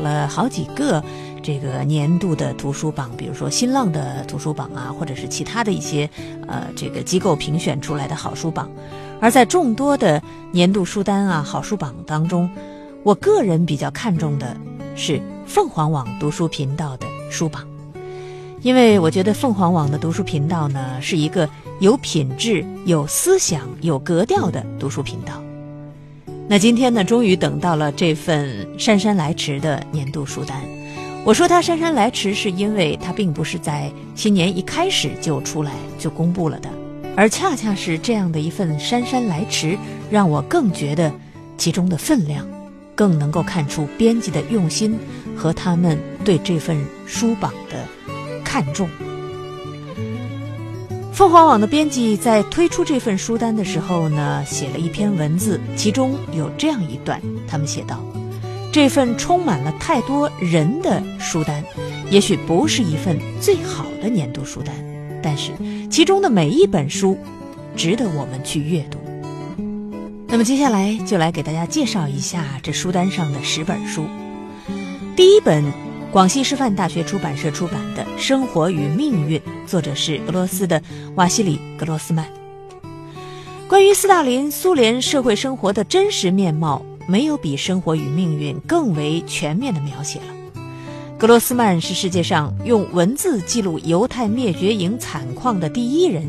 了好几个这个年度的图书榜，比如说新浪的图书榜啊，或者是其他的一些呃这个机构评选出来的好书榜。而在众多的年度书单啊好书榜当中，我个人比较看重的是凤凰网读书频道的书榜，因为我觉得凤凰网的读书频道呢是一个有品质、有思想、有格调的读书频道。那今天呢，终于等到了这份姗姗来迟的年度书单。我说它姗姗来迟，是因为它并不是在新年一开始就出来就公布了的，而恰恰是这样的一份姗姗来迟，让我更觉得其中的分量，更能够看出编辑的用心和他们对这份书榜的看重。凤凰网的编辑在推出这份书单的时候呢，写了一篇文字，其中有这样一段，他们写道：“这份充满了太多人的书单，也许不是一份最好的年度书单，但是其中的每一本书，值得我们去阅读。”那么接下来就来给大家介绍一下这书单上的十本书，第一本。广西师范大学出版社出版的《生活与命运》，作者是俄罗斯的瓦西里·格罗斯曼。关于斯大林苏联社会生活的真实面貌，没有比《生活与命运》更为全面的描写了。格罗斯曼是世界上用文字记录犹太灭绝营惨况的第一人，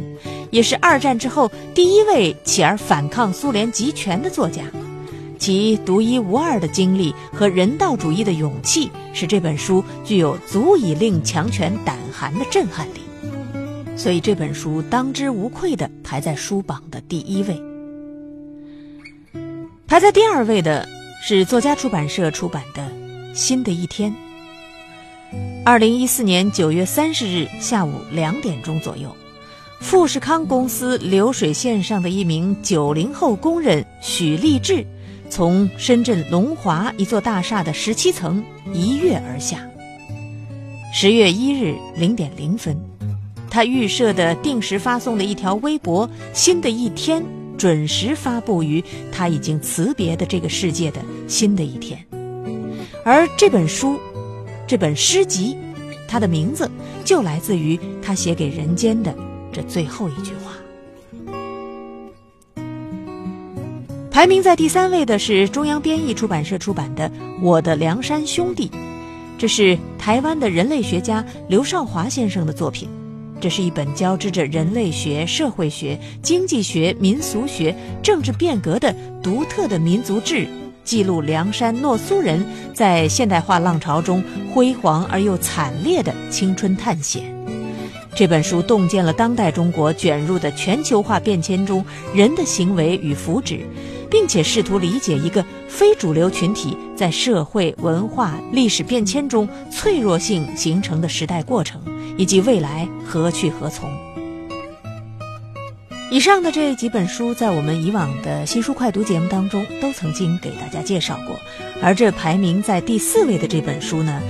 也是二战之后第一位起而反抗苏联集权的作家。其独一无二的经历和人道主义的勇气，使这本书具有足以令强权胆寒的震撼力。所以这本书当之无愧地排在书榜的第一位。排在第二位的是作家出版社出版的《新的一天》。二零一四年九月三十日下午两点钟左右，富士康公司流水线上的一名九零后工人许立志。从深圳龙华一座大厦的十七层一跃而下。十月一日零点零分，他预设的定时发送的一条微博：“新的一天”准时发布于他已经辞别的这个世界的新的一天。而这本书，这本诗集，它的名字就来自于他写给人间的这最后一句话。排名在第三位的是中央编译出版社出版的《我的梁山兄弟》，这是台湾的人类学家刘少华先生的作品。这是一本交织着人类学、社会学、经济学、民俗学、政治变革的独特的民族志，记录梁山诺苏人在现代化浪潮中辉煌而又惨烈的青春探险。这本书洞见了当代中国卷入的全球化变迁中人的行为与福祉。并且试图理解一个非主流群体在社会、文化、历史变迁中脆弱性形成的时代过程，以及未来何去何从。以上的这几本书，在我们以往的新书快读节目当中都曾经给大家介绍过，而这排名在第四位的这本书呢，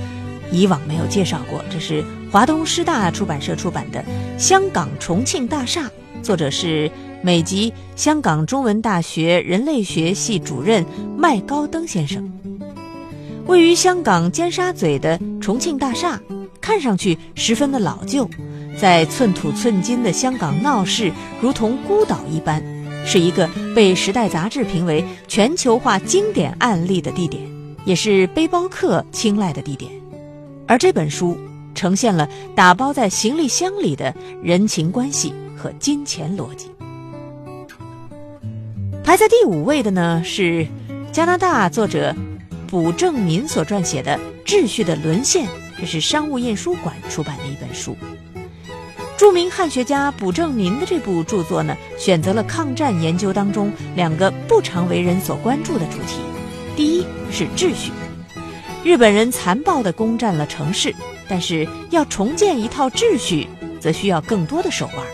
以往没有介绍过。这是华东师大出版社出版的《香港重庆大厦》，作者是。美籍香港中文大学人类学系主任麦高登先生，位于香港尖沙咀的重庆大厦，看上去十分的老旧，在寸土寸金的香港闹市，如同孤岛一般，是一个被《时代》杂志评为全球化经典案例的地点，也是背包客青睐的地点。而这本书呈现了打包在行李箱里的人情关系和金钱逻辑。排在第五位的呢是加拿大作者卜正民所撰写的《秩序的沦陷》，这是商务印书馆出版的一本书。著名汉学家卜正民的这部著作呢，选择了抗战研究当中两个不常为人所关注的主题：第一是秩序，日本人残暴地攻占了城市，但是要重建一套秩序，则需要更多的手腕。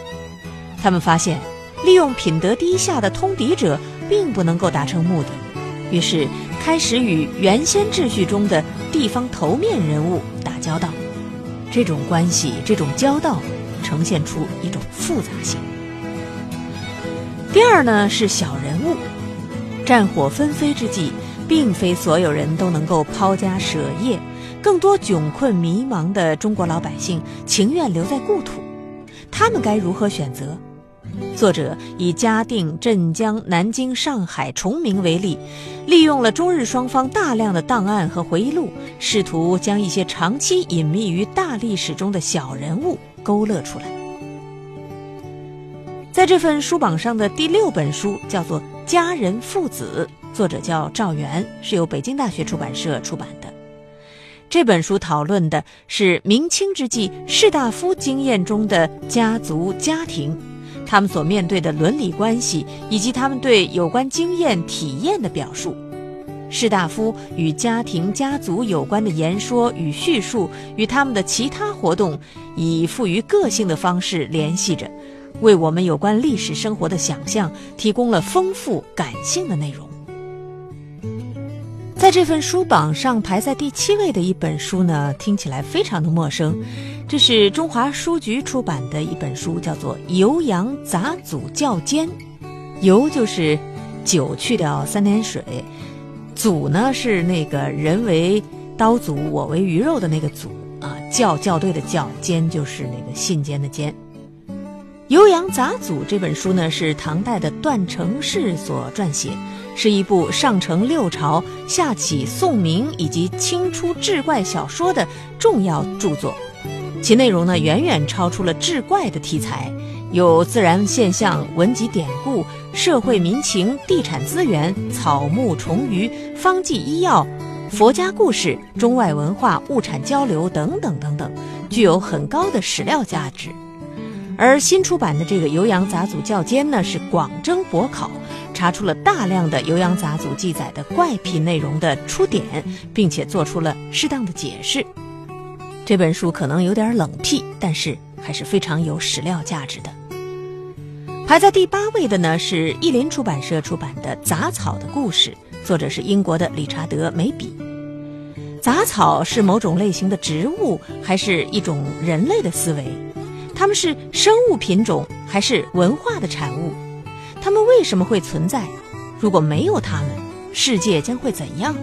他们发现。利用品德低下的通敌者，并不能够达成目的，于是开始与原先秩序中的地方头面人物打交道。这种关系，这种交道，呈现出一种复杂性。第二呢，是小人物。战火纷飞之际，并非所有人都能够抛家舍业，更多窘困迷茫的中国老百姓情愿留在故土，他们该如何选择？作者以嘉定、镇江、南京、上海、崇明为例，利用了中日双方大量的档案和回忆录，试图将一些长期隐秘于大历史中的小人物勾勒出来。在这份书榜上的第六本书叫做《家人父子》，作者叫赵元，是由北京大学出版社出版的。这本书讨论的是明清之际士大夫经验中的家族家庭。他们所面对的伦理关系，以及他们对有关经验体验的表述，士大夫与家庭家族有关的言说与叙述，与他们的其他活动，以富于个性的方式联系着，为我们有关历史生活的想象提供了丰富感性的内容。在这份书榜上排在第七位的一本书呢，听起来非常的陌生。这是中华书局出版的一本书，叫做《酉阳杂祖教笺》。酉就是酒去掉三点水，祖呢是那个人为刀俎，我为鱼肉的那个祖啊。校校对的校，笺就是那个信笺的笺。《酉阳杂祖》这本书呢，是唐代的段成式所撰写。是一部上承六朝、下启宋明以及清初志怪小说的重要著作，其内容呢远远超出了志怪的题材，有自然现象、文集典故、社会民情、地产资源、草木虫鱼、方剂医药、佛家故事、中外文化、物产交流等等等等，具有很高的史料价值。而新出版的这个《酉阳杂祖教笺》呢，是广征博考。查出了大量的《酉阳杂俎》记载的怪癖内容的出典，并且做出了适当的解释。这本书可能有点冷僻，但是还是非常有史料价值的。排在第八位的呢是译林出版社出版的《杂草的故事》，作者是英国的理查德·梅比。杂草是某种类型的植物，还是一种人类的思维？它们是生物品种，还是文化的产物？他们为什么会存在？如果没有他们，世界将会怎样？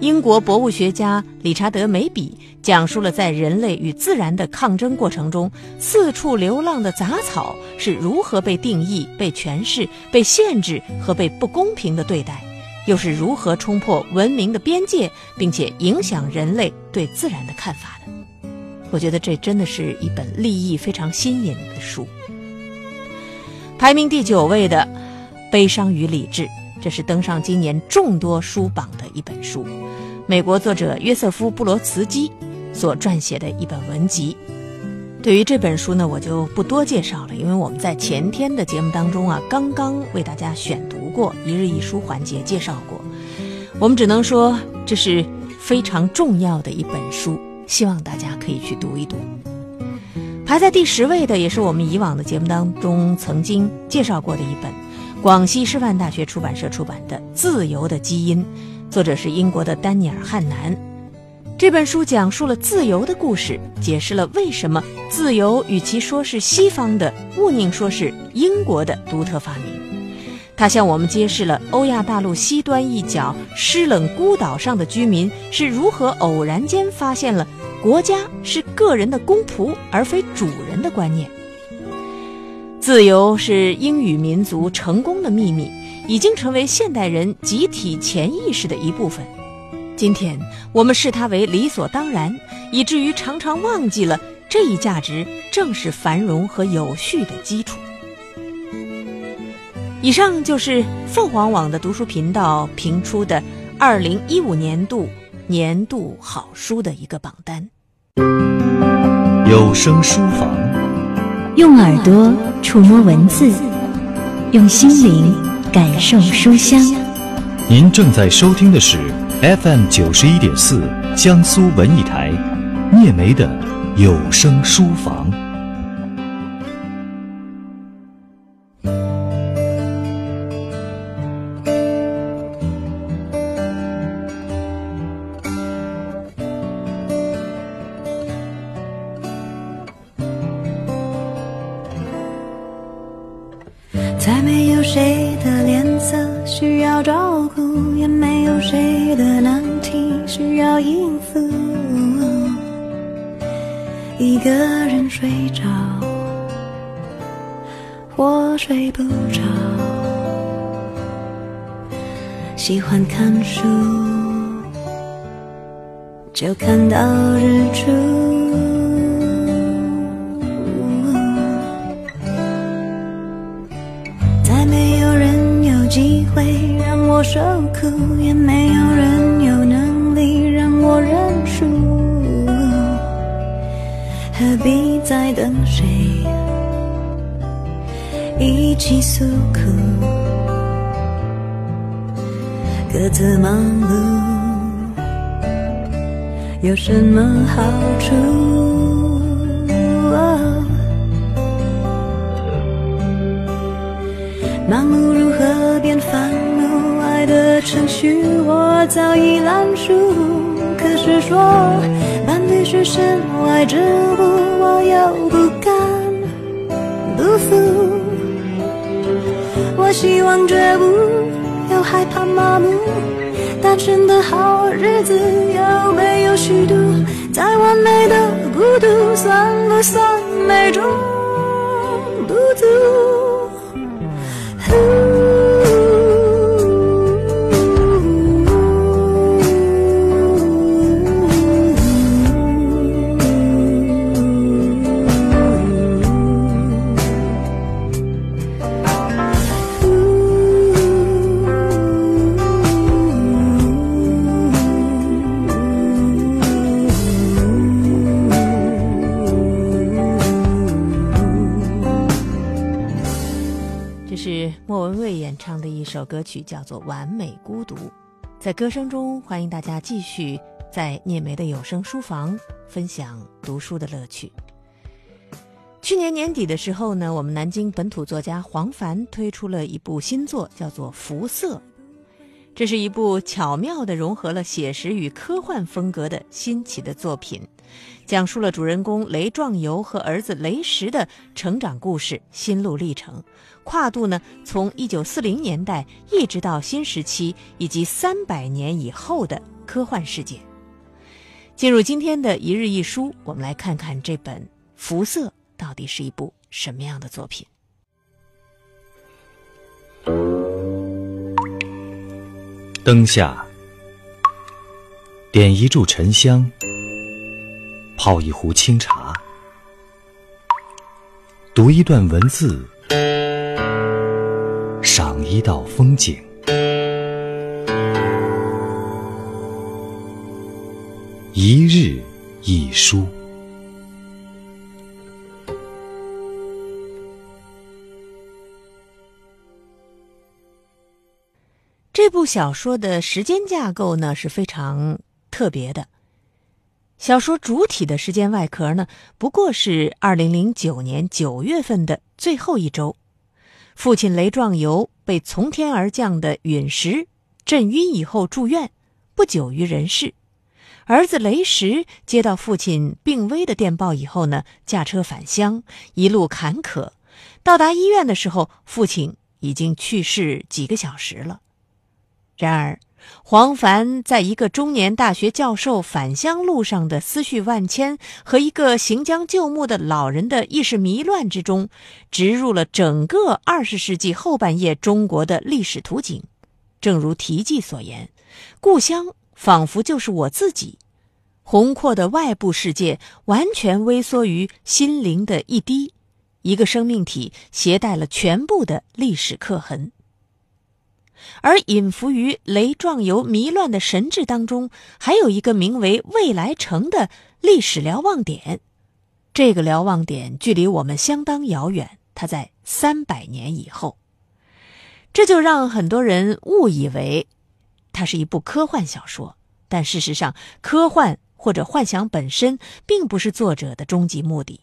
英国博物学家理查德·梅比讲述了在人类与自然的抗争过程中，四处流浪的杂草是如何被定义、被诠释、被限制和被不公平的对待，又是如何冲破文明的边界，并且影响人类对自然的看法的。我觉得这真的是一本立意非常新颖的书。排名第九位的《悲伤与理智》，这是登上今年众多书榜的一本书，美国作者约瑟夫·布罗茨基所撰写的一本文集。对于这本书呢，我就不多介绍了，因为我们在前天的节目当中啊，刚刚为大家选读过一日一书环节介绍过。我们只能说这是非常重要的一本书，希望大家可以去读一读。排在第十位的，也是我们以往的节目当中曾经介绍过的一本，广西师范大学出版社出版的《自由的基因》，作者是英国的丹尼尔·汉南。这本书讲述了自由的故事，解释了为什么自由与其说是西方的，勿宁说是英国的独特发明。它向我们揭示了欧亚大陆西端一角湿冷孤岛上的居民是如何偶然间发现了。国家是个人的公仆，而非主人的观念。自由是英语民族成功的秘密，已经成为现代人集体潜意识的一部分。今天我们视它为理所当然，以至于常常忘记了这一价值正是繁荣和有序的基础。以上就是凤凰网的读书频道评出的二零一五年度年度好书的一个榜单。有声书房，用耳朵触摸文字，用心灵感受书香。您正在收听的是 FM 九十一点四江苏文艺台聂梅的有声书房。再没有谁的脸色需要照顾，也没有谁的难题需要应付。一个人睡着，我睡不着。喜欢看书，就看到日出。受苦，也没有人有能力让我认输。何必再等谁一起诉苦？各自忙碌有什么好处？盲目如何变烦？的程序我早已烂熟。可是说伴侣是身外之物，我又不甘不服。我希望觉悟，又害怕麻木。单身的好日子有没有虚度？再完美的孤独，算不算美中不足？这是莫文蔚演唱的一首歌曲，叫做《完美孤独》。在歌声中，欢迎大家继续在聂梅的有声书房分享读书的乐趣。去年年底的时候呢，我们南京本土作家黄凡推出了一部新作，叫做《辐射》。这是一部巧妙地融合了写实与科幻风格的新奇的作品，讲述了主人公雷壮游和儿子雷石的成长故事、心路历程，跨度呢从1940年代一直到新时期以及300年以后的科幻世界。进入今天的一日一书，我们来看看这本《辐射》到底是一部什么样的作品。灯下，点一炷沉香，泡一壶清茶，读一段文字，赏一道风景。一日一书。这部小说的时间架构呢是非常特别的。小说主体的时间外壳呢，不过是二零零九年九月份的最后一周，父亲雷壮游被从天而降的陨石震晕以后住院，不久于人世。儿子雷石接到父亲病危的电报以后呢，驾车返乡，一路坎坷，到达医院的时候，父亲已经去世几个小时了。然而，黄凡在一个中年大学教授返乡路上的思绪万千和一个行将就木的老人的意识迷乱之中，植入了整个二十世纪后半叶中国的历史图景。正如题记所言：“故乡仿佛就是我自己，宏阔的外部世界完全微缩于心灵的一滴，一个生命体携带了全部的历史刻痕。”而隐伏于雷壮游迷乱的神智当中，还有一个名为未来城的历史瞭望点。这个瞭望点距离我们相当遥远，它在三百年以后。这就让很多人误以为它是一部科幻小说。但事实上，科幻或者幻想本身并不是作者的终极目的。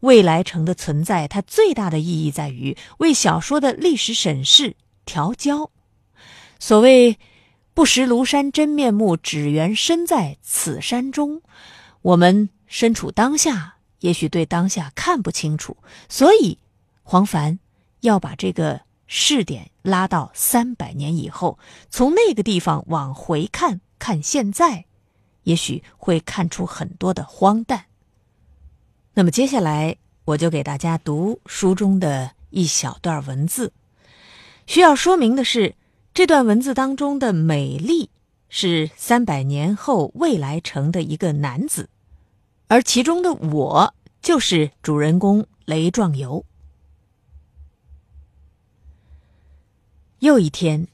未来城的存在，它最大的意义在于为小说的历史审视调焦。所谓“不识庐山真面目，只缘身在此山中”，我们身处当下，也许对当下看不清楚，所以黄凡要把这个试点拉到三百年以后，从那个地方往回看，看现在，也许会看出很多的荒诞。那么接下来，我就给大家读书中的一小段文字。需要说明的是，这段文字当中的美丽是三百年后未来城的一个男子，而其中的我就是主人公雷壮游。又一天，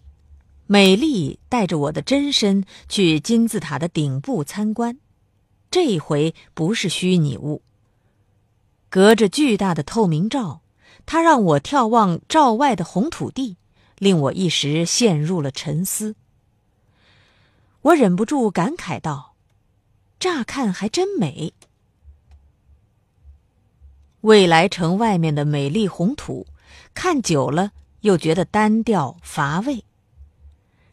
美丽带着我的真身去金字塔的顶部参观。这一回不是虚拟物，隔着巨大的透明罩，它让我眺望罩外的红土地，令我一时陷入了沉思。我忍不住感慨道：“乍看还真美。”未来城外面的美丽红土，看久了。又觉得单调乏味。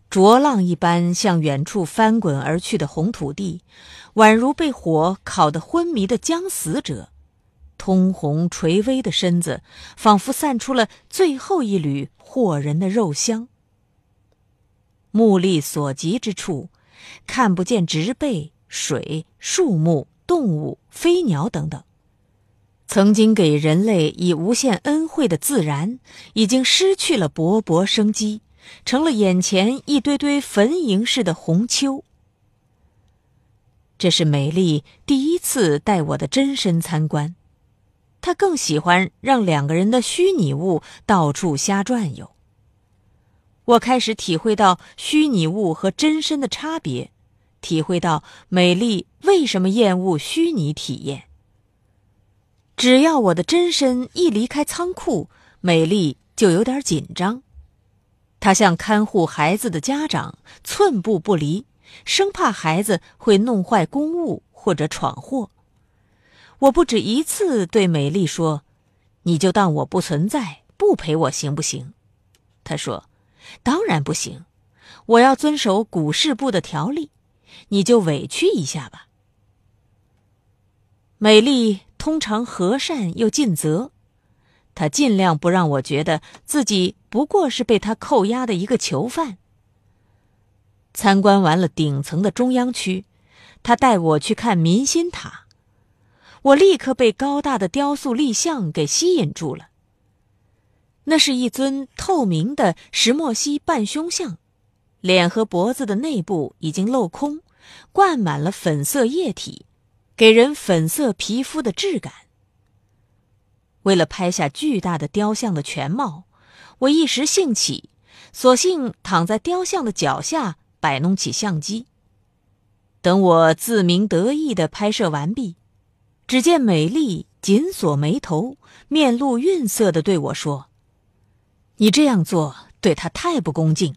浊浪一般向远处翻滚而去的红土地，宛如被火烤得昏迷的将死者，通红垂危的身子，仿佛散出了最后一缕惑人的肉香。目力所及之处，看不见植被、水、树木、动物、飞鸟等等。曾经给人类以无限恩惠的自然，已经失去了勃勃生机，成了眼前一堆堆坟茔似的红丘。这是美丽第一次带我的真身参观，他更喜欢让两个人的虚拟物到处瞎转悠。我开始体会到虚拟物和真身的差别，体会到美丽为什么厌恶虚拟体验。只要我的真身一离开仓库，美丽就有点紧张。她像看护孩子的家长，寸步不离，生怕孩子会弄坏公物或者闯祸。我不止一次对美丽说：“你就当我不存在，不陪我行不行？”她说：“当然不行，我要遵守股市部的条例，你就委屈一下吧。”美丽。通常和善又尽责，她尽量不让我觉得自己不过是被他扣押的一个囚犯。参观完了顶层的中央区，他带我去看民心塔，我立刻被高大的雕塑立像给吸引住了。那是一尊透明的石墨烯半胸像，脸和脖子的内部已经镂空，灌满了粉色液体。给人粉色皮肤的质感。为了拍下巨大的雕像的全貌，我一时兴起，索性躺在雕像的脚下摆弄起相机。等我自鸣得意的拍摄完毕，只见美丽紧锁眉头，面露愠色的对我说：“你这样做对他太不恭敬。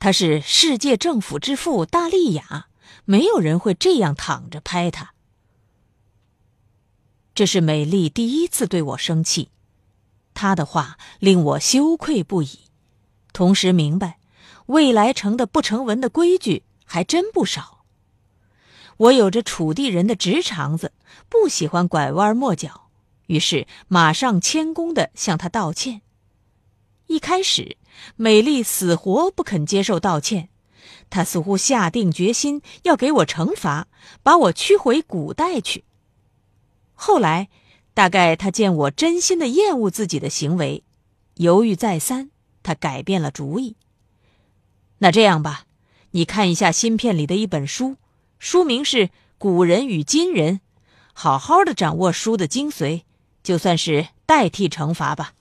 他是世界政府之父大利亚，没有人会这样躺着拍他。”这是美丽第一次对我生气，她的话令我羞愧不已，同时明白，未来城的不成文的规矩还真不少。我有着楚地人的直肠子，不喜欢拐弯抹角，于是马上谦恭地向他道歉。一开始，美丽死活不肯接受道歉，她似乎下定决心要给我惩罚，把我驱回古代去。后来，大概他见我真心的厌恶自己的行为，犹豫再三，他改变了主意。那这样吧，你看一下芯片里的一本书，书名是《古人与今人》，好好的掌握书的精髓，就算是代替惩罚吧。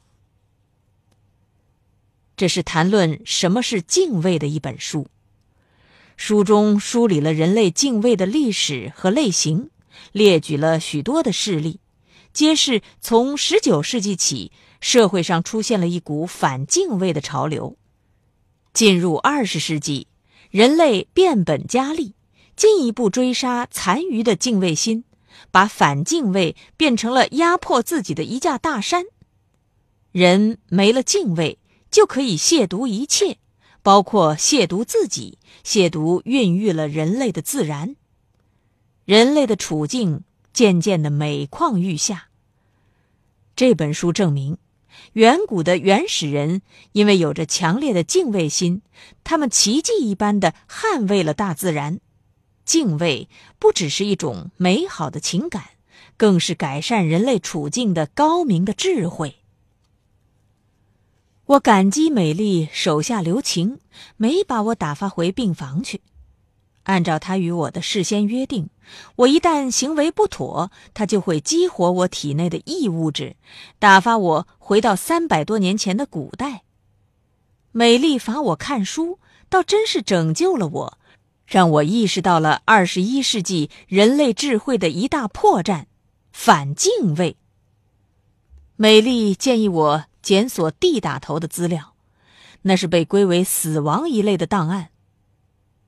这是谈论什么是敬畏的一本书，书中梳理了人类敬畏的历史和类型。列举了许多的事例，揭示从十九世纪起，社会上出现了一股反敬畏的潮流。进入二十世纪，人类变本加厉，进一步追杀残余的敬畏心，把反敬畏变成了压迫自己的一架大山。人没了敬畏，就可以亵渎一切，包括亵渎自己，亵渎孕育了人类的自然。人类的处境渐渐的每况愈下。这本书证明，远古的原始人因为有着强烈的敬畏心，他们奇迹一般的捍卫了大自然。敬畏不只是一种美好的情感，更是改善人类处境的高明的智慧。我感激美丽手下留情，没把我打发回病房去。按照他与我的事先约定，我一旦行为不妥，他就会激活我体内的异物质，打发我回到三百多年前的古代。美丽罚我看书，倒真是拯救了我，让我意识到了二十一世纪人类智慧的一大破绽——反敬畏。美丽建议我检索 D 打头的资料，那是被归为死亡一类的档案。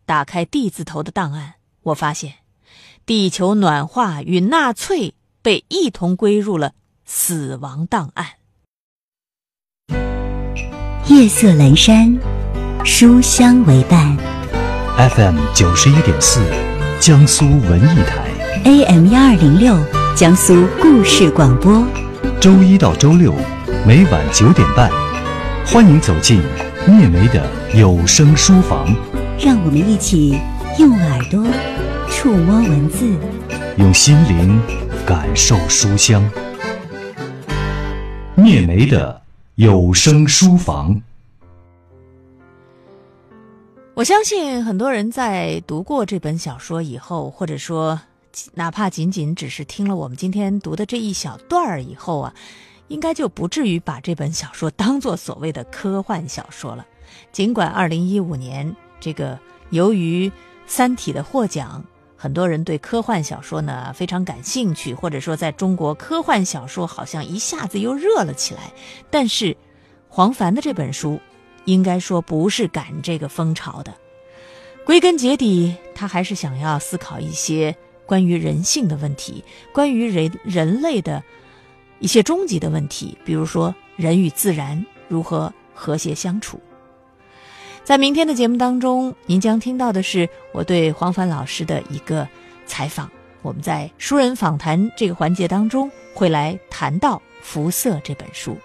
打开 D 字头的档案，我发现，地球暖化与纳粹被一同归入了死亡档案。夜色阑珊，书香为伴。FM 九十一点四，江苏文艺台，AM 幺二零六，江苏故事广播。周一到周六每晚九点半，欢迎走进聂梅的有声书房，让我们一起用耳朵触摸文字。用心灵感受书香。聂梅的有声书房。我相信很多人在读过这本小说以后，或者说哪怕仅仅只是听了我们今天读的这一小段儿以后啊，应该就不至于把这本小说当做所谓的科幻小说了。尽管二零一五年这个由于《三体》的获奖，很多人对科幻小说呢非常感兴趣，或者说在中国科幻小说好像一下子又热了起来。但是黄凡的这本书。应该说不是赶这个风潮的，归根结底，他还是想要思考一些关于人性的问题，关于人人类的一些终极的问题，比如说人与自然如何和谐相处。在明天的节目当中，您将听到的是我对黄凡老师的一个采访。我们在书人访谈这个环节当中会来谈到《辐射》这本书。